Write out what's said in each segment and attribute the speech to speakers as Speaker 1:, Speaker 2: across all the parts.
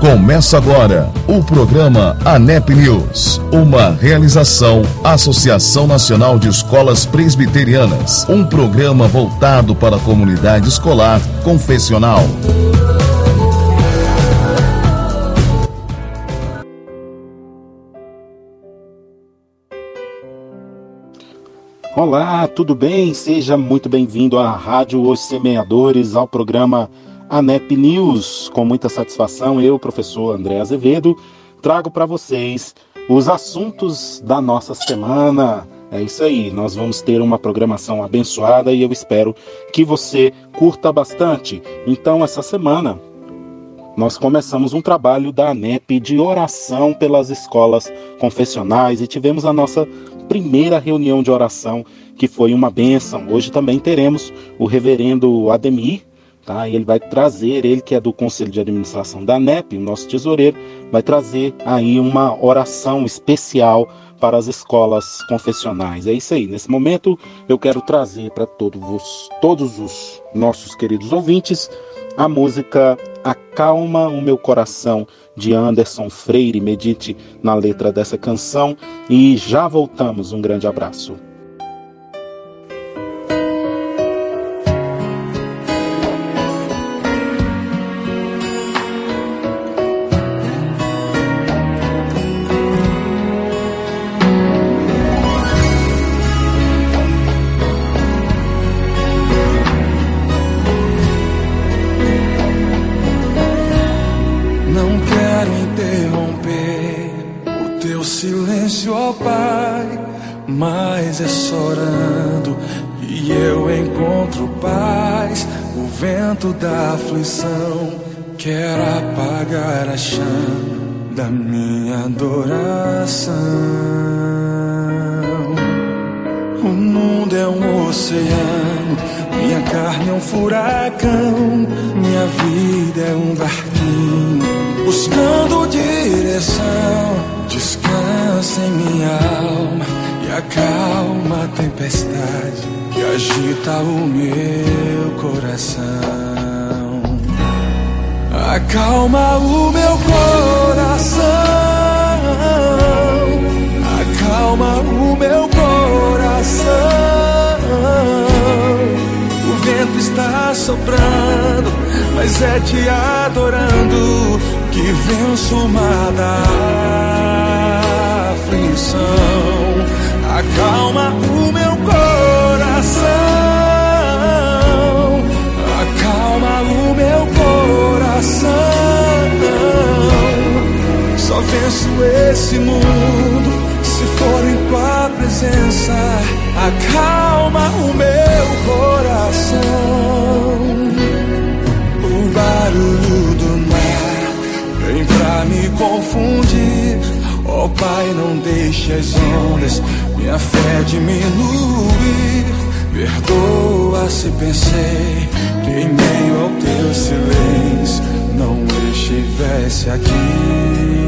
Speaker 1: Começa agora o programa ANEP News, uma realização Associação Nacional de Escolas Presbiterianas, um programa voltado para a comunidade escolar confessional.
Speaker 2: Olá, tudo bem? Seja muito bem-vindo à Rádio Os Semeadores, ao programa ANEP News. Com muita satisfação, eu, professor André Azevedo, trago para vocês os assuntos da nossa semana. É isso aí, nós vamos ter uma programação abençoada e eu espero que você curta bastante. Então, essa semana, nós começamos um trabalho da ANEP de oração pelas escolas confessionais e tivemos a nossa primeira reunião de oração, que foi uma bênção. Hoje também teremos o reverendo Ademir, Tá? E ele vai trazer, ele que é do Conselho de Administração da NEP, o nosso tesoureiro, vai trazer aí uma oração especial para as escolas confessionais. É isso aí. Nesse momento eu quero trazer para todos, todos os nossos queridos ouvintes a música Acalma o Meu Coração de Anderson Freire. Medite na letra dessa canção e já voltamos. Um grande abraço.
Speaker 3: Vento da aflição quer apagar a chama da minha adoração. O mundo é um oceano, minha carne é um furacão, minha vida é um barquinho buscando direção. Descansa em minha alma e acalma a tempestade que agita o meu coração. Acalma o meu coração. Acalma o meu coração. O vento está soprando, mas é te adorando que venço uma Acalma o meu coração, acalma o meu coração. Só venço esse mundo se for em tua presença. Acalma o meu coração. O barulho do mar vem pra me confundir. Oh Pai, não deixe as ondas minha fé diminuir. Perdoa se pensei que em meio ao teu silêncio não estivesse aqui.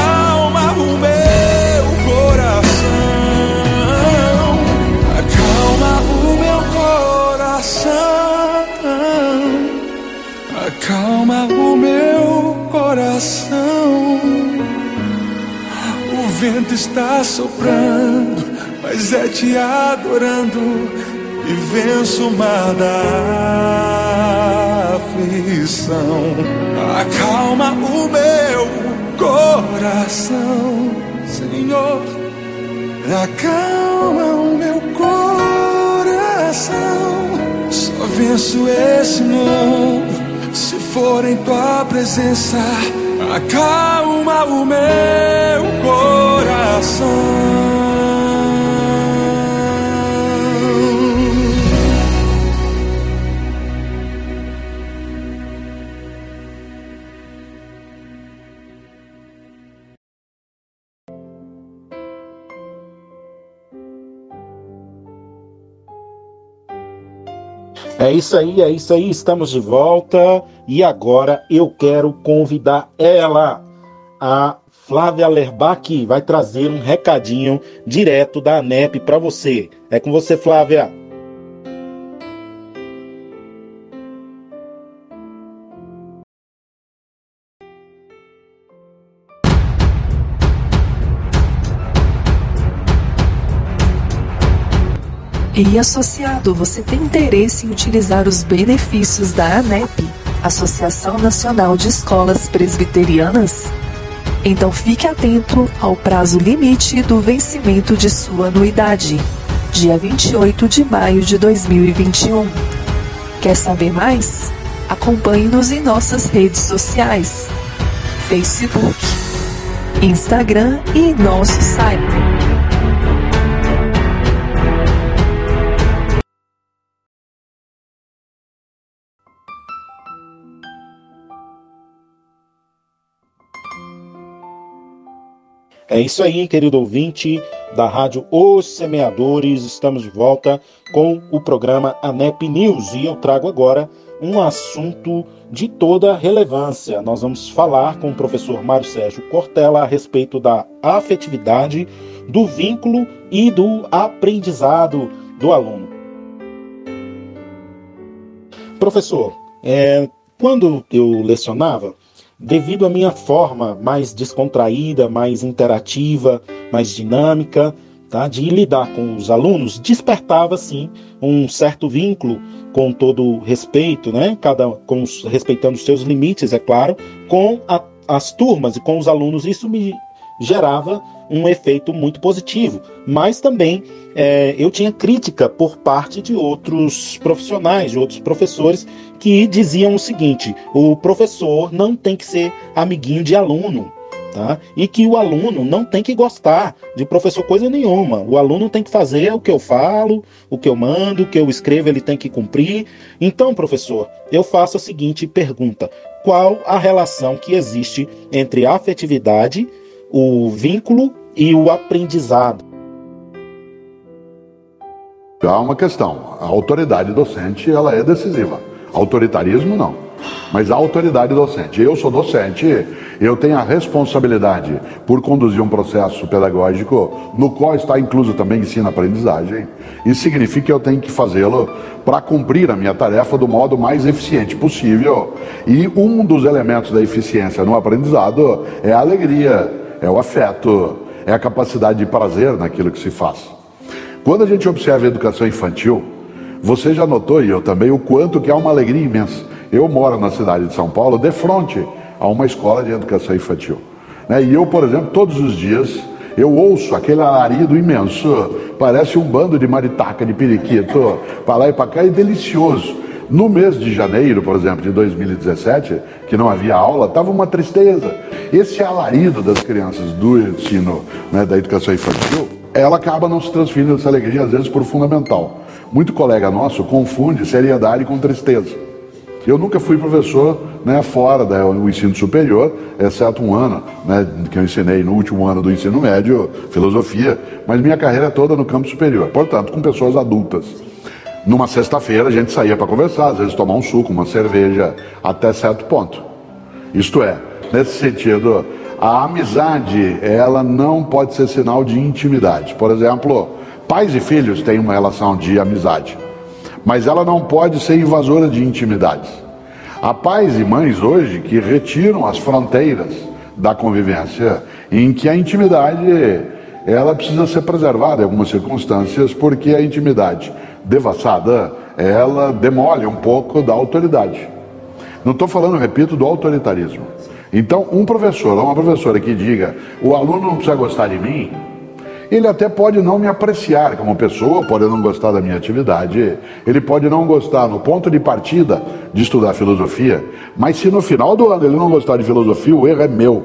Speaker 3: está soprando, mas é te adorando e venço uma da aflição. Acalma o meu coração, Senhor. Acalma o meu coração. Só venço esse mundo se for em tua presença. Acalma o meu coração.
Speaker 2: É isso aí, é isso aí, estamos de volta e agora eu quero convidar ela, a Flávia Lerbach, vai trazer um recadinho direto da ANEP para você. É com você, Flávia.
Speaker 4: E associado, você tem interesse em utilizar os benefícios da ANEP, Associação Nacional de Escolas Presbiterianas? Então fique atento ao prazo limite do vencimento de sua anuidade, dia 28 de maio de 2021. Quer saber mais? Acompanhe-nos em nossas redes sociais: Facebook, Instagram e nosso site.
Speaker 2: É isso aí, querido ouvinte da Rádio Os Semeadores. Estamos de volta com o programa ANEP News e eu trago agora um assunto de toda relevância. Nós vamos falar com o professor Mário Sérgio Cortella a respeito da afetividade, do vínculo e do aprendizado do aluno. Professor, é, quando eu lecionava, devido à minha forma mais descontraída, mais interativa, mais dinâmica, tá, de lidar com os alunos, despertava sim um certo vínculo com todo respeito, né, cada com respeitando os seus limites, é claro, com a, as turmas e com os alunos. Isso me gerava um efeito muito positivo, mas também é, eu tinha crítica por parte de outros profissionais, de outros professores, que diziam o seguinte: o professor não tem que ser amiguinho de aluno. Tá? E que o aluno não tem que gostar de professor coisa nenhuma. O aluno tem que fazer o que eu falo, o que eu mando, o que eu escrevo, ele tem que cumprir. Então, professor, eu faço a seguinte pergunta: qual a relação que existe entre afetividade, o vínculo e o aprendizado?
Speaker 5: Há uma questão. A autoridade docente ela é decisiva. Autoritarismo não. Mas a autoridade docente. Eu sou docente, eu tenho a responsabilidade por conduzir um processo pedagógico no qual está incluso também ensino-aprendizagem. Isso significa que eu tenho que fazê-lo para cumprir a minha tarefa do modo mais eficiente possível. E um dos elementos da eficiência no aprendizado é a alegria, é o afeto, é a capacidade de prazer naquilo que se faz. Quando a gente observa a educação infantil, você já notou, e eu também, o quanto que há uma alegria imensa. Eu moro na cidade de São Paulo, de frente a uma escola de educação infantil. Né? E eu, por exemplo, todos os dias, eu ouço aquele alarido imenso, parece um bando de maritaca, de periquito, para lá e para cá, e delicioso. No mês de janeiro, por exemplo, de 2017, que não havia aula, estava uma tristeza. Esse alarido das crianças do ensino, né, da educação infantil, ela acaba não se transferindo essa alegria, às vezes, por fundamental. Muito colega nosso confunde seriedade com tristeza. Eu nunca fui professor né, fora do ensino superior, exceto um ano né, que eu ensinei no último ano do ensino médio, filosofia, mas minha carreira é toda no campo superior, portanto, com pessoas adultas. Numa sexta-feira a gente saía para conversar, às vezes tomar um suco, uma cerveja, até certo ponto. Isto é, nesse sentido, a amizade, ela não pode ser sinal de intimidade. Por exemplo, pais e filhos têm uma relação de amizade, mas ela não pode ser invasora de intimidades. Há pais e mães hoje que retiram as fronteiras da convivência, em que a intimidade ela precisa ser preservada em algumas circunstâncias, porque a intimidade devassada ela demole um pouco da autoridade. Não estou falando, repito, do autoritarismo. Então, um professor ou uma professora que diga o aluno não precisa gostar de mim, ele até pode não me apreciar como pessoa, pode não gostar da minha atividade, ele pode não gostar no ponto de partida de estudar filosofia, mas se no final do ano ele não gostar de filosofia, o erro é meu.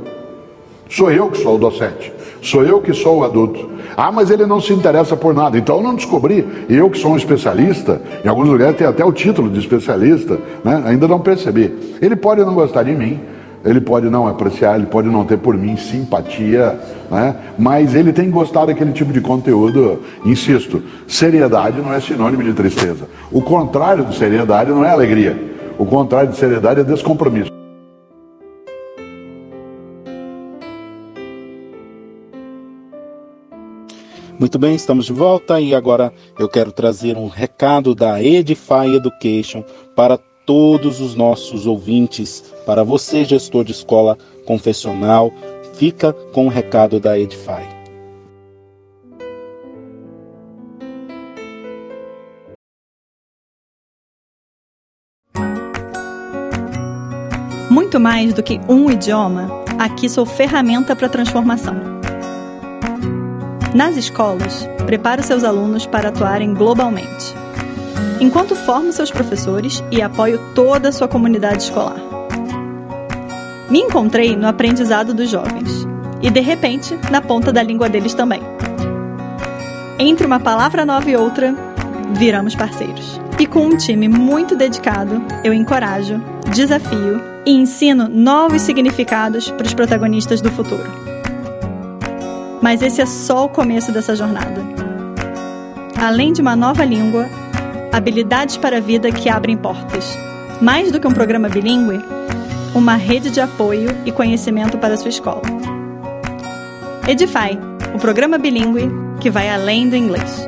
Speaker 5: Sou eu que sou o docente, sou eu que sou o adulto. Ah, mas ele não se interessa por nada, então eu não descobri. Eu que sou um especialista, em alguns lugares tem até o título de especialista, né? ainda não percebi. Ele pode não gostar de mim, ele pode não apreciar, ele pode não ter por mim simpatia, né? mas ele tem gostado daquele tipo de conteúdo. Insisto, seriedade não é sinônimo de tristeza. O contrário de seriedade não é alegria. O contrário de seriedade é descompromisso.
Speaker 2: Muito bem, estamos de volta e agora eu quero trazer um recado da Edify Education para todos os nossos ouvintes, para você, gestor de escola confessional, fica com o recado da Edify.
Speaker 6: Muito mais do que um idioma, aqui sou ferramenta para transformação. Nas escolas, preparo seus alunos para atuarem globalmente enquanto formo seus professores e apoio toda a sua comunidade escolar. Me encontrei no aprendizado dos jovens e, de repente, na ponta da língua deles também. Entre uma palavra nova e outra, viramos parceiros. E com um time muito dedicado, eu encorajo, desafio e ensino novos significados para os protagonistas do futuro. Mas esse é só o começo dessa jornada. Além de uma nova língua, habilidades para a vida que abrem portas. Mais do que um programa bilíngue, uma rede de apoio e conhecimento para sua escola. Edify, o programa bilíngue que vai além do inglês.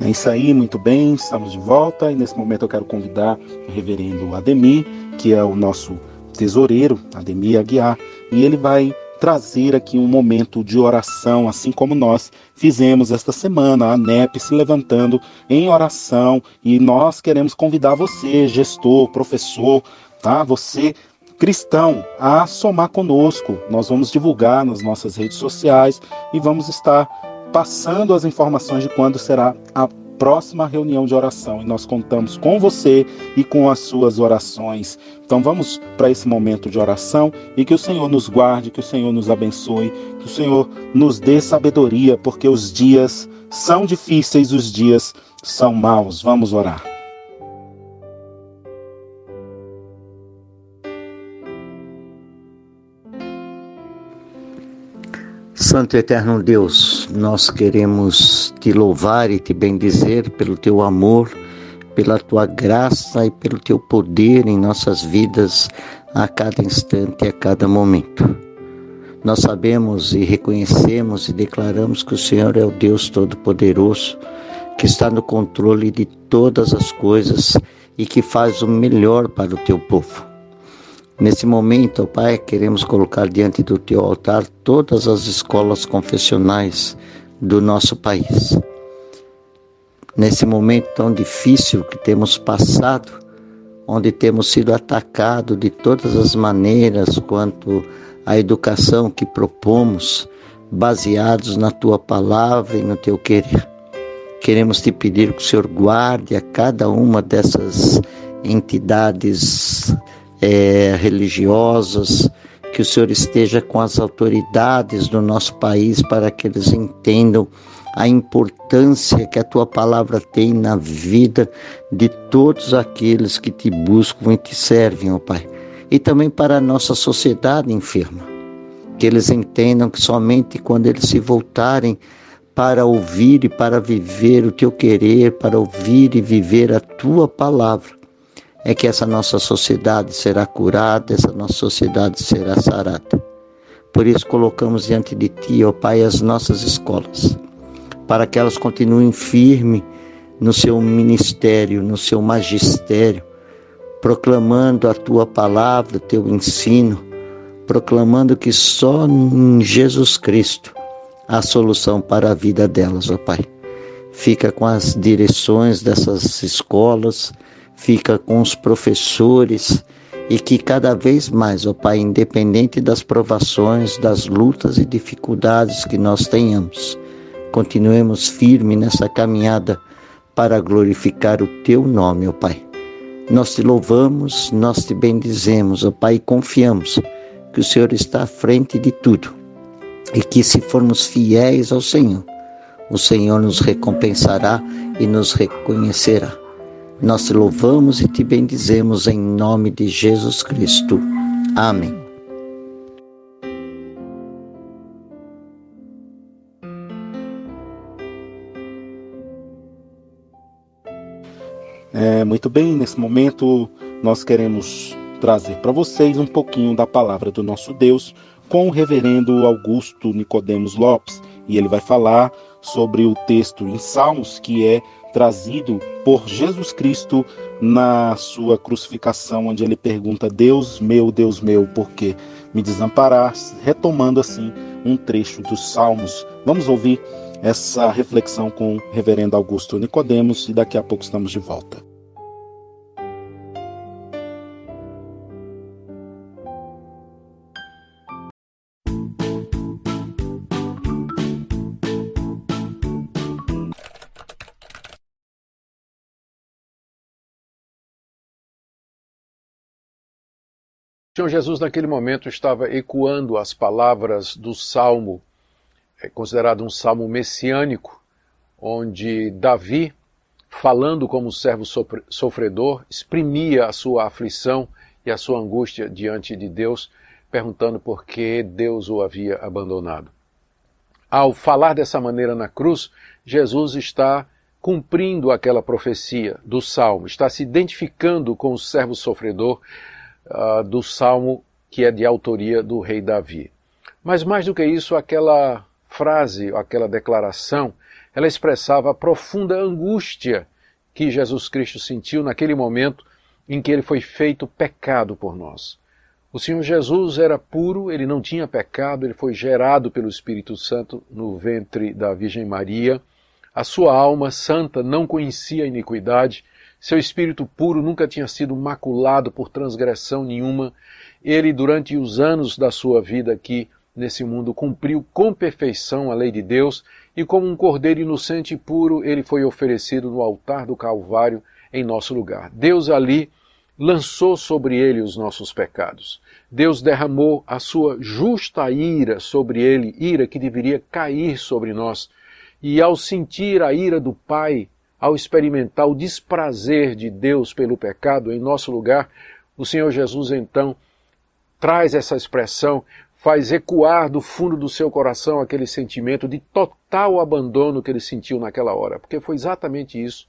Speaker 2: É isso aí, muito bem, estamos de volta e nesse momento eu quero convidar o reverendo Ademir, que é o nosso tesoureiro, Ademir Aguiar, e ele vai trazer aqui um momento de oração, assim como nós fizemos esta semana, a NEP se levantando em oração, e nós queremos convidar você, gestor, professor, tá? Você cristão a somar conosco. Nós vamos divulgar nas nossas redes sociais e vamos estar passando as informações de quando será a próxima reunião de oração. E nós contamos com você e com as suas orações. Então vamos para esse momento de oração e que o Senhor nos guarde, que o Senhor nos abençoe, que o Senhor nos dê sabedoria, porque os dias são difíceis, os dias são maus. Vamos orar.
Speaker 7: Santo e eterno Deus, nós queremos te louvar e te bendizer pelo teu amor, pela tua graça e pelo teu poder em nossas vidas a cada instante e a cada momento. Nós sabemos e reconhecemos e declaramos que o Senhor é o Deus Todo-Poderoso, que está no controle de todas as coisas e que faz o melhor para o teu povo. Nesse momento, Pai, queremos colocar diante do teu altar todas as escolas confessionais do nosso país. Nesse momento tão difícil que temos passado, onde temos sido atacados de todas as maneiras quanto à educação que propomos, baseados na tua palavra e no teu querer. Queremos te pedir que o Senhor guarde a cada uma dessas entidades é, religiosas, que o Senhor esteja com as autoridades do nosso país para que eles entendam a importância que a tua palavra tem na vida de todos aqueles que te buscam e te servem, ó Pai. E também para a nossa sociedade enferma. Que eles entendam que somente quando eles se voltarem para ouvir e para viver o teu querer, para ouvir e viver a tua palavra, é que essa nossa sociedade será curada, essa nossa sociedade será sarada. Por isso colocamos diante de Ti, ó Pai, as nossas escolas, para que elas continuem firmes no seu ministério, no seu magistério, proclamando a Tua palavra, o Teu ensino, proclamando que só em Jesus Cristo há solução para a vida delas, ó Pai. Fica com as direções dessas escolas, fica com os professores e que cada vez mais, ó Pai, independente das provações, das lutas e dificuldades que nós tenhamos, continuemos firmes nessa caminhada para glorificar o Teu nome, ó Pai. Nós te louvamos, nós te bendizemos, ó Pai, e confiamos que o Senhor está à frente de tudo e que se formos fiéis ao Senhor, o Senhor nos recompensará e nos reconhecerá. Nós te louvamos e te bendizemos em nome de Jesus Cristo. Amém.
Speaker 2: É, muito bem, nesse momento nós queremos trazer para vocês um pouquinho da palavra do nosso Deus com o reverendo Augusto Nicodemos Lopes, e ele vai falar sobre o texto em Salmos que é trazido por Jesus Cristo na sua crucificação, onde ele pergunta: Deus meu, Deus meu, por que me desamparar? Retomando assim um trecho dos Salmos. Vamos ouvir essa reflexão com o reverendo Augusto Nicodemos e daqui a pouco estamos de volta.
Speaker 8: Senhor Jesus, naquele momento, estava ecoando as palavras do salmo, é considerado um salmo messiânico, onde Davi, falando como servo sofredor, exprimia a sua aflição e a sua angústia diante de Deus, perguntando por que Deus o havia abandonado. Ao falar dessa maneira na cruz, Jesus está cumprindo aquela profecia do salmo, está se identificando com o servo sofredor uh, do salmo que é de autoria do rei Davi. Mas mais do que isso, aquela frase, aquela declaração, ela expressava a profunda angústia que Jesus Cristo sentiu naquele momento em que ele foi feito pecado por nós. O Senhor Jesus era puro, ele não tinha pecado, ele foi gerado pelo Espírito Santo no ventre da Virgem Maria. A sua alma santa não conhecia iniquidade, seu espírito puro nunca tinha sido maculado por transgressão nenhuma. Ele, durante os anos da sua vida aqui nesse mundo, cumpriu com perfeição a lei de Deus e, como um cordeiro inocente e puro, ele foi oferecido no altar do Calvário em nosso lugar. Deus ali lançou sobre ele os nossos pecados. Deus derramou a sua justa ira sobre ele, ira que deveria cair sobre nós. E ao sentir a ira do Pai ao experimentar o desprazer de Deus pelo pecado em nosso lugar, o Senhor Jesus então traz essa expressão, faz ecoar do fundo do seu coração aquele sentimento de total abandono que ele sentiu naquela hora, porque foi exatamente isso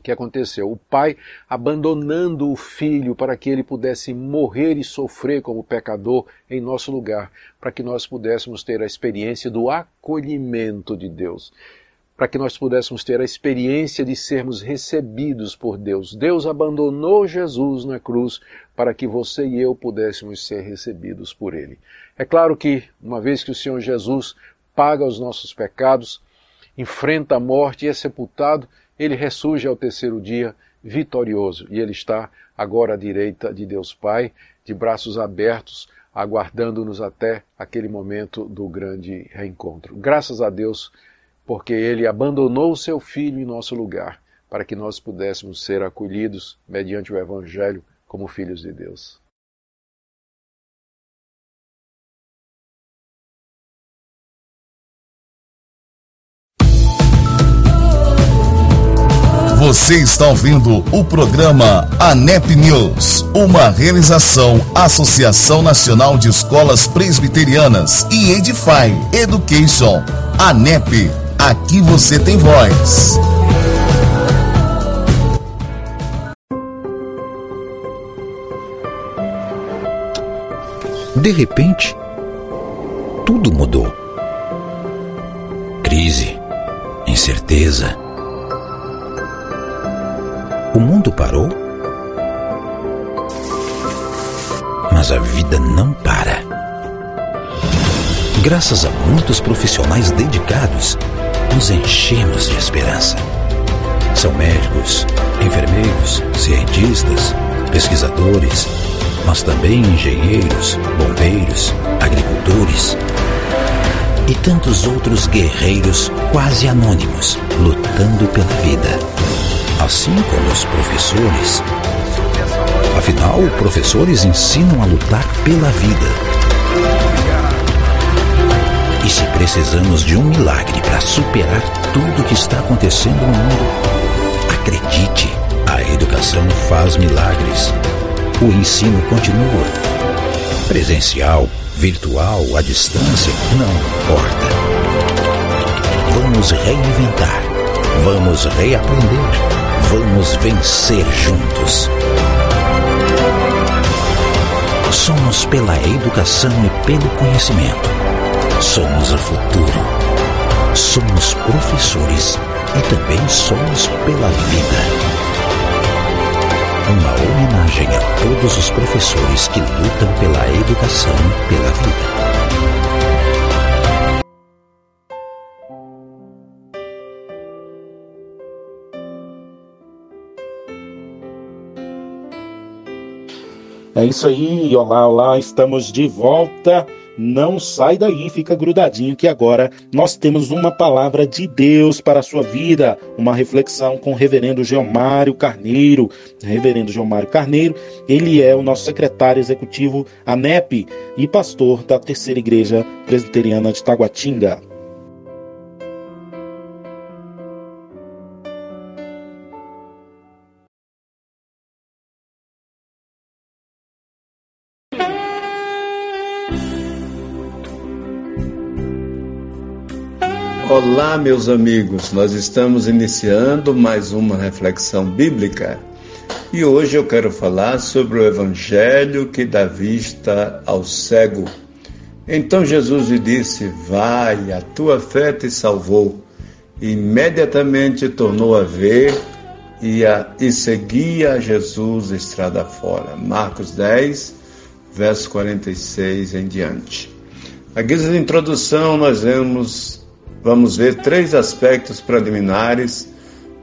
Speaker 8: que aconteceu. O pai abandonando o filho para que ele pudesse morrer e sofrer como pecador em nosso lugar, para que nós pudéssemos ter a experiência do acolhimento de Deus para que nós pudéssemos ter a experiência de sermos recebidos por Deus. Deus abandonou Jesus na cruz para que você e eu pudéssemos ser recebidos por Ele. É claro que, uma vez que o Senhor Jesus paga os nossos pecados, enfrenta a morte e é sepultado, ele ressurge ao terceiro dia vitorioso e ele está agora à direita de Deus Pai, de braços abertos, aguardando-nos até aquele momento do grande reencontro. Graças a Deus porque ele abandonou o seu filho em nosso lugar, para que nós pudéssemos ser acolhidos mediante o Evangelho como filhos de Deus.
Speaker 1: Você está ouvindo o programa ANEP News, uma realização Associação Nacional de Escolas Presbiterianas e Edify Education. ANEP Aqui você tem voz.
Speaker 9: De repente, tudo mudou. Crise, incerteza. O mundo parou? mas a vida não para. Graças a muitos profissionais dedicados, nos enchemos de esperança. São médicos, enfermeiros, cientistas, pesquisadores, mas também engenheiros, bombeiros, agricultores e tantos outros guerreiros quase anônimos lutando pela vida. Assim como os professores. Afinal, professores ensinam a lutar pela vida. E se precisamos de um milagre para superar tudo o que está acontecendo no mundo, acredite, a educação faz milagres. O ensino continua. Presencial, virtual, à distância, não importa. Vamos reinventar. Vamos reaprender. Vamos vencer juntos. Somos pela educação e pelo conhecimento. Somos o futuro. Somos professores e também somos pela vida uma homenagem a todos os professores que lutam pela educação e pela vida.
Speaker 2: É isso aí, olá, olá, estamos de volta não sai daí, fica grudadinho que agora nós temos uma palavra de Deus para a sua vida, uma reflexão com o reverendo Geomário Carneiro. Reverendo Geomário Carneiro, ele é o nosso secretário executivo ANEP e pastor da Terceira Igreja Presbiteriana de Taguatinga.
Speaker 10: Olá, meus amigos. Nós estamos iniciando mais uma reflexão bíblica e hoje eu quero falar sobre o evangelho que dá vista ao cego. Então Jesus lhe disse: Vai, a tua fé te salvou. E imediatamente tornou a ver e, a, e seguia Jesus estrada fora. Marcos 10, verso 46 em diante. A guisa de introdução, nós vemos vamos ver três aspectos preliminares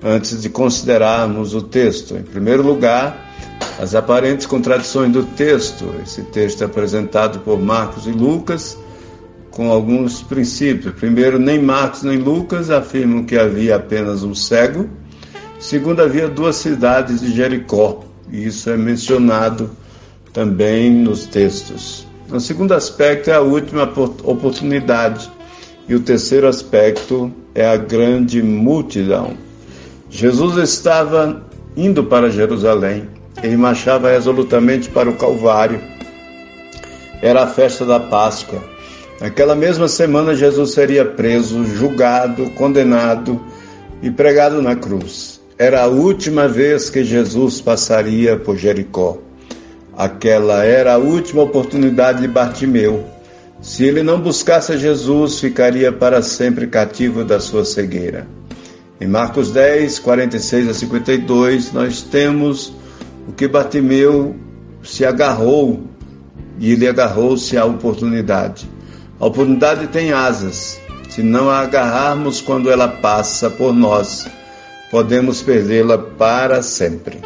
Speaker 10: antes de considerarmos o texto. Em primeiro lugar, as aparentes contradições do texto. Esse texto é apresentado por Marcos e Lucas com alguns princípios. Primeiro, nem Marcos nem Lucas afirmam que havia apenas um cego. Segundo, havia duas cidades de Jericó. E isso é mencionado também nos textos. O segundo aspecto é a última oportunidade e o terceiro aspecto é a grande multidão. Jesus estava indo para Jerusalém. Ele marchava resolutamente para o Calvário. Era a festa da Páscoa. Naquela mesma semana, Jesus seria preso, julgado, condenado e pregado na cruz. Era a última vez que Jesus passaria por Jericó. Aquela era a última oportunidade de Bartimeu se ele não buscasse Jesus, ficaria para sempre cativo da sua cegueira. Em Marcos 10, 46 a 52, nós temos o que Bartimeu se agarrou e ele agarrou-se à oportunidade. A oportunidade tem asas. Se não a agarrarmos quando ela passa por nós, podemos perdê-la para sempre.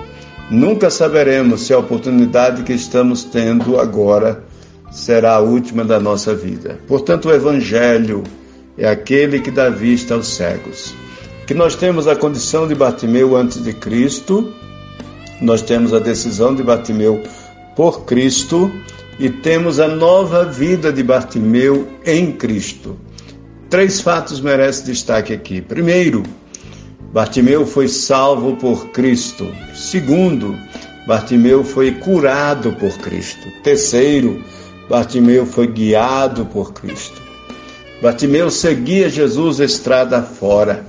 Speaker 10: Nunca saberemos se a oportunidade que estamos tendo agora será a última da nossa vida. Portanto, o Evangelho é aquele que dá vista aos cegos. Que nós temos a condição de Bartimeu antes de Cristo, nós temos a decisão de Bartimeu por Cristo e temos a nova vida de Bartimeu em Cristo. Três fatos merecem destaque aqui. Primeiro, Bartimeu foi salvo por Cristo. Segundo, Bartimeu foi curado por Cristo. Terceiro, Bartimeu foi guiado por Cristo. Bartimeu seguia Jesus estrada fora.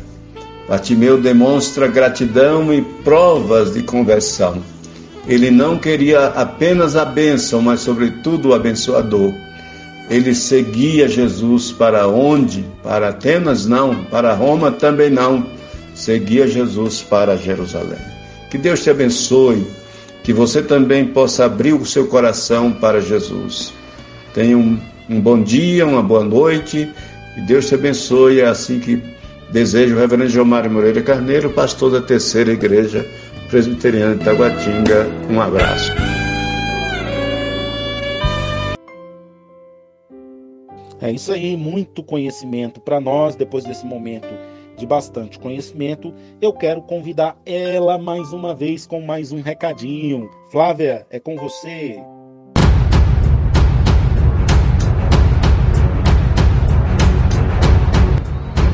Speaker 10: Bartimeu demonstra gratidão e provas de conversão. Ele não queria apenas a bênção, mas sobretudo o abençoador. Ele seguia Jesus para onde? Para Atenas? Não. Para Roma também não. Seguia Jesus para Jerusalém. Que Deus te abençoe que você também possa abrir o seu coração para Jesus. Tenha um, um bom dia, uma boa noite e Deus te abençoe. É assim que desejo o Reverendo Gilmar Moreira Carneiro, pastor da Terceira Igreja Presbiteriana de Taguatinga. Um abraço.
Speaker 2: É isso aí, muito conhecimento para nós depois desse momento de bastante conhecimento. Eu quero convidar ela mais uma vez com mais um recadinho. Flávia, é com você.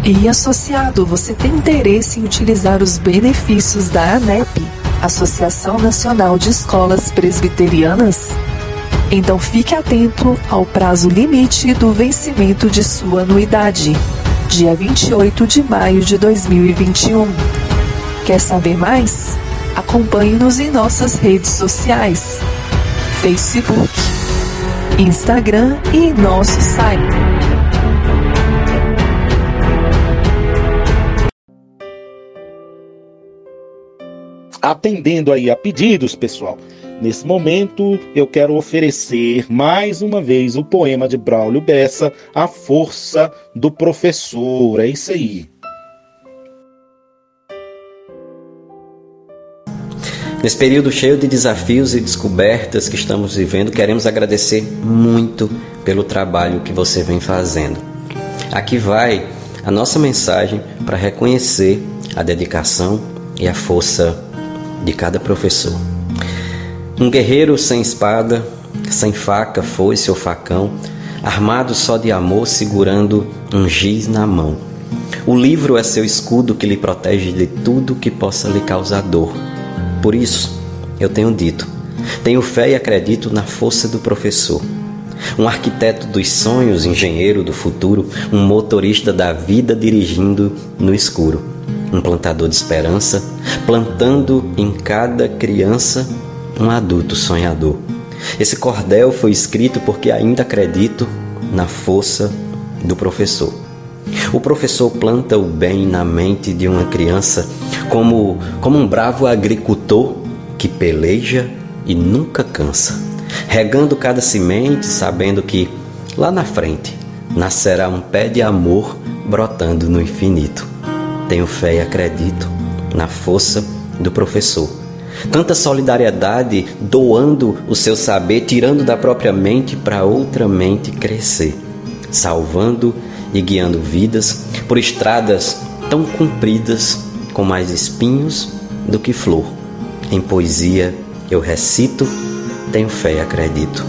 Speaker 4: E associado, você tem interesse em utilizar os benefícios da ANEP, Associação Nacional de Escolas Presbiterianas? Então fique atento ao prazo limite do vencimento de sua anuidade, dia 28 de maio de 2021. Quer saber mais? Acompanhe-nos em nossas redes sociais: Facebook, Instagram e nosso site.
Speaker 2: Atendendo aí a pedidos, pessoal. Nesse momento, eu quero oferecer mais uma vez o poema de Braulio Bessa, A Força do Professor. É isso aí.
Speaker 11: Nesse período cheio de desafios e descobertas que estamos vivendo, queremos agradecer muito pelo trabalho que você vem fazendo. Aqui vai a nossa mensagem para reconhecer a dedicação e a força de cada professor. Um guerreiro sem espada, sem faca, foice ou facão, armado só de amor, segurando um giz na mão. O livro é seu escudo que lhe protege de tudo que possa lhe causar dor. Por isso, eu tenho dito, tenho fé e acredito na força do professor. Um arquiteto dos sonhos, engenheiro do futuro, um motorista da vida dirigindo no escuro um plantador de esperança, plantando em cada criança um adulto sonhador. Esse cordel foi escrito porque ainda acredito na força do professor. O professor planta o bem na mente de uma criança como, como um bravo agricultor que peleja e nunca cansa, regando cada semente, sabendo que lá na frente nascerá um pé de amor brotando no infinito. Tenho fé e acredito na força do professor. Tanta solidariedade doando o seu saber, tirando da própria mente para outra mente crescer, salvando e guiando vidas por estradas tão compridas com mais espinhos do que flor. Em poesia eu recito, tenho fé e acredito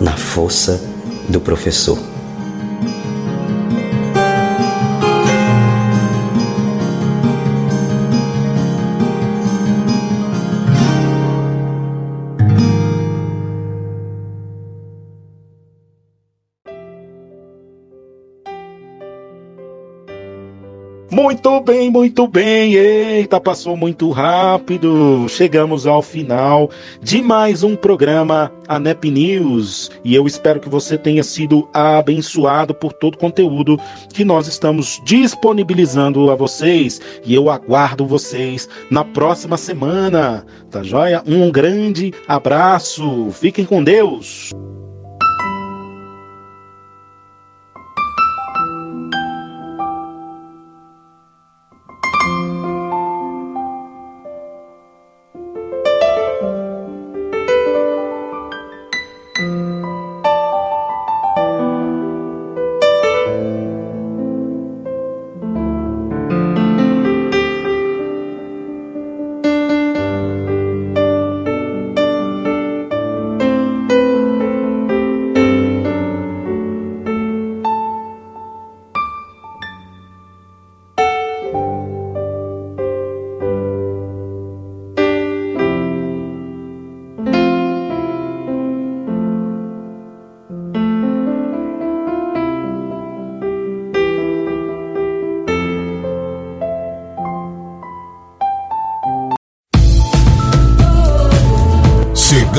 Speaker 11: na força do professor.
Speaker 2: Muito bem, muito bem. Eita, passou muito rápido. Chegamos ao final de mais um programa ANEP News. E eu espero que você tenha sido abençoado por todo o conteúdo que nós estamos disponibilizando a vocês. E eu aguardo vocês na próxima semana. Tá joia? Um grande abraço. Fiquem com Deus.